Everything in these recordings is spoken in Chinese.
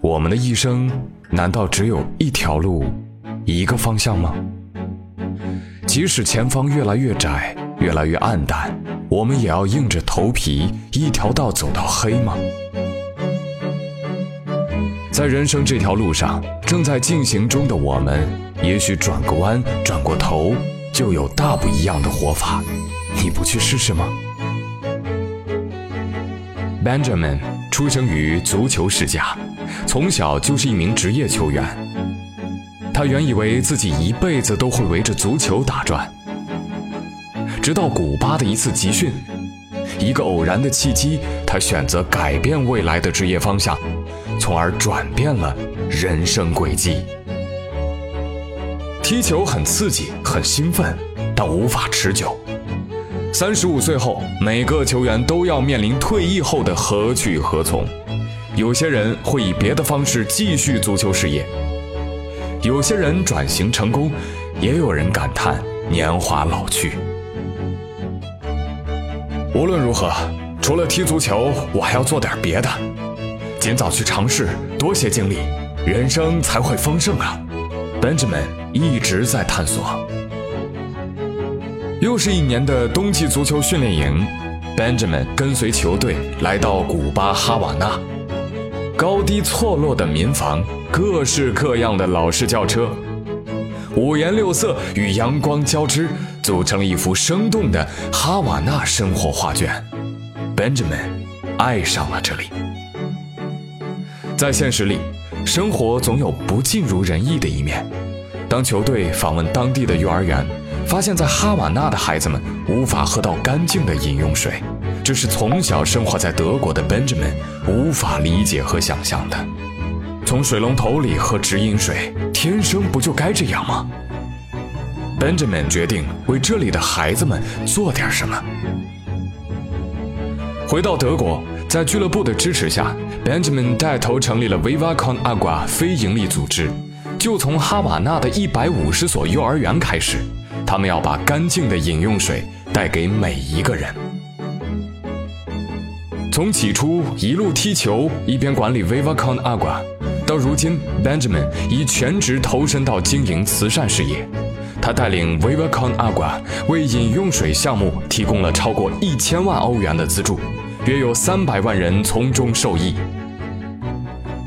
我们的一生难道只有一条路，一个方向吗？即使前方越来越窄，越来越暗淡，我们也要硬着头皮一条道走到黑吗？在人生这条路上，正在进行中的我们，也许转个弯、转过头，就有大不一样的活法。你不去试试吗？Benjamin 出生于足球世家，从小就是一名职业球员。他原以为自己一辈子都会围着足球打转，直到古巴的一次集训，一个偶然的契机，他选择改变未来的职业方向。从而转变了人生轨迹。踢球很刺激，很兴奋，但无法持久。三十五岁后，每个球员都要面临退役后的何去何从。有些人会以别的方式继续足球事业，有些人转型成功，也有人感叹年华老去。无论如何，除了踢足球，我还要做点别的。尽早去尝试，多些经历，人生才会丰盛啊！Benjamin 一直在探索。又是一年的冬季足球训练营，Benjamin 跟随球队来到古巴哈瓦那，高低错落的民房，各式各样的老式轿车，五颜六色与阳光交织，组成了一幅生动的哈瓦那生活画卷。Benjamin 爱上了这里。在现实里，生活总有不尽如人意的一面。当球队访问当地的幼儿园，发现，在哈瓦那的孩子们无法喝到干净的饮用水，这是从小生活在德国的 Benjamin 无法理解和想象的。从水龙头里喝直饮水，天生不就该这样吗？Benjamin 决定为这里的孩子们做点什么。回到德国。在俱乐部的支持下，Benjamin 带头成立了 Viva Con Agua 非营利组织。就从哈瓦那的一百五十所幼儿园开始，他们要把干净的饮用水带给每一个人。从起初一路踢球一边管理 Viva Con Agua，到如今 Benjamin 已全职投身到经营慈善事业。他带领 Viva Con Agua 为饮用水项目提供了超过一千万欧元的资助。约有三百万人从中受益。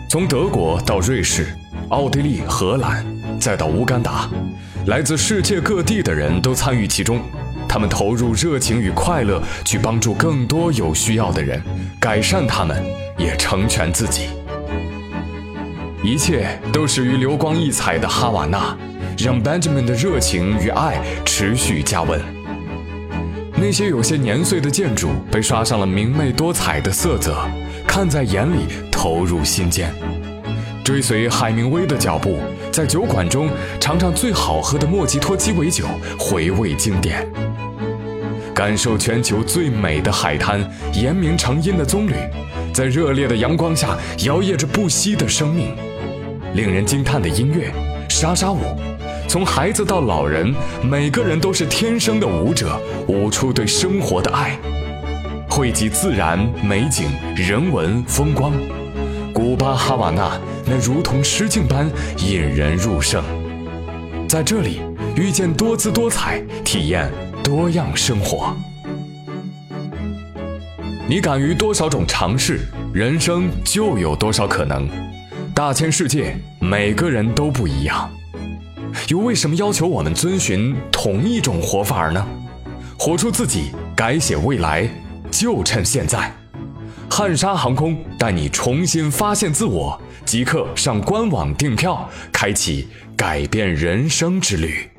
从德国到瑞士、奥地利、荷兰，再到乌干达，来自世界各地的人都参与其中。他们投入热情与快乐，去帮助更多有需要的人，改善他们，也成全自己。一切都始于流光溢彩的哈瓦那，让 Benjamin 的热情与爱持续加温。那些有些年岁的建筑被刷上了明媚多彩的色泽，看在眼里，投入心间。追随海明威的脚步，在酒馆中尝尝最好喝的莫吉托鸡尾酒，回味经典。感受全球最美的海滩，延绵成荫的棕榈，在热烈的阳光下摇曳着不息的生命。令人惊叹的音乐，莎莎舞。从孩子到老人，每个人都是天生的舞者，舞出对生活的爱，汇集自然美景、人文风光。古巴哈瓦那那如同诗境般引人入胜，在这里遇见多姿多彩，体验多样生活。你敢于多少种尝试，人生就有多少可能。大千世界，每个人都不一样。又为什么要求我们遵循同一种活法呢？活出自己，改写未来，就趁现在。汉莎航空带你重新发现自我，即刻上官网订票，开启改变人生之旅。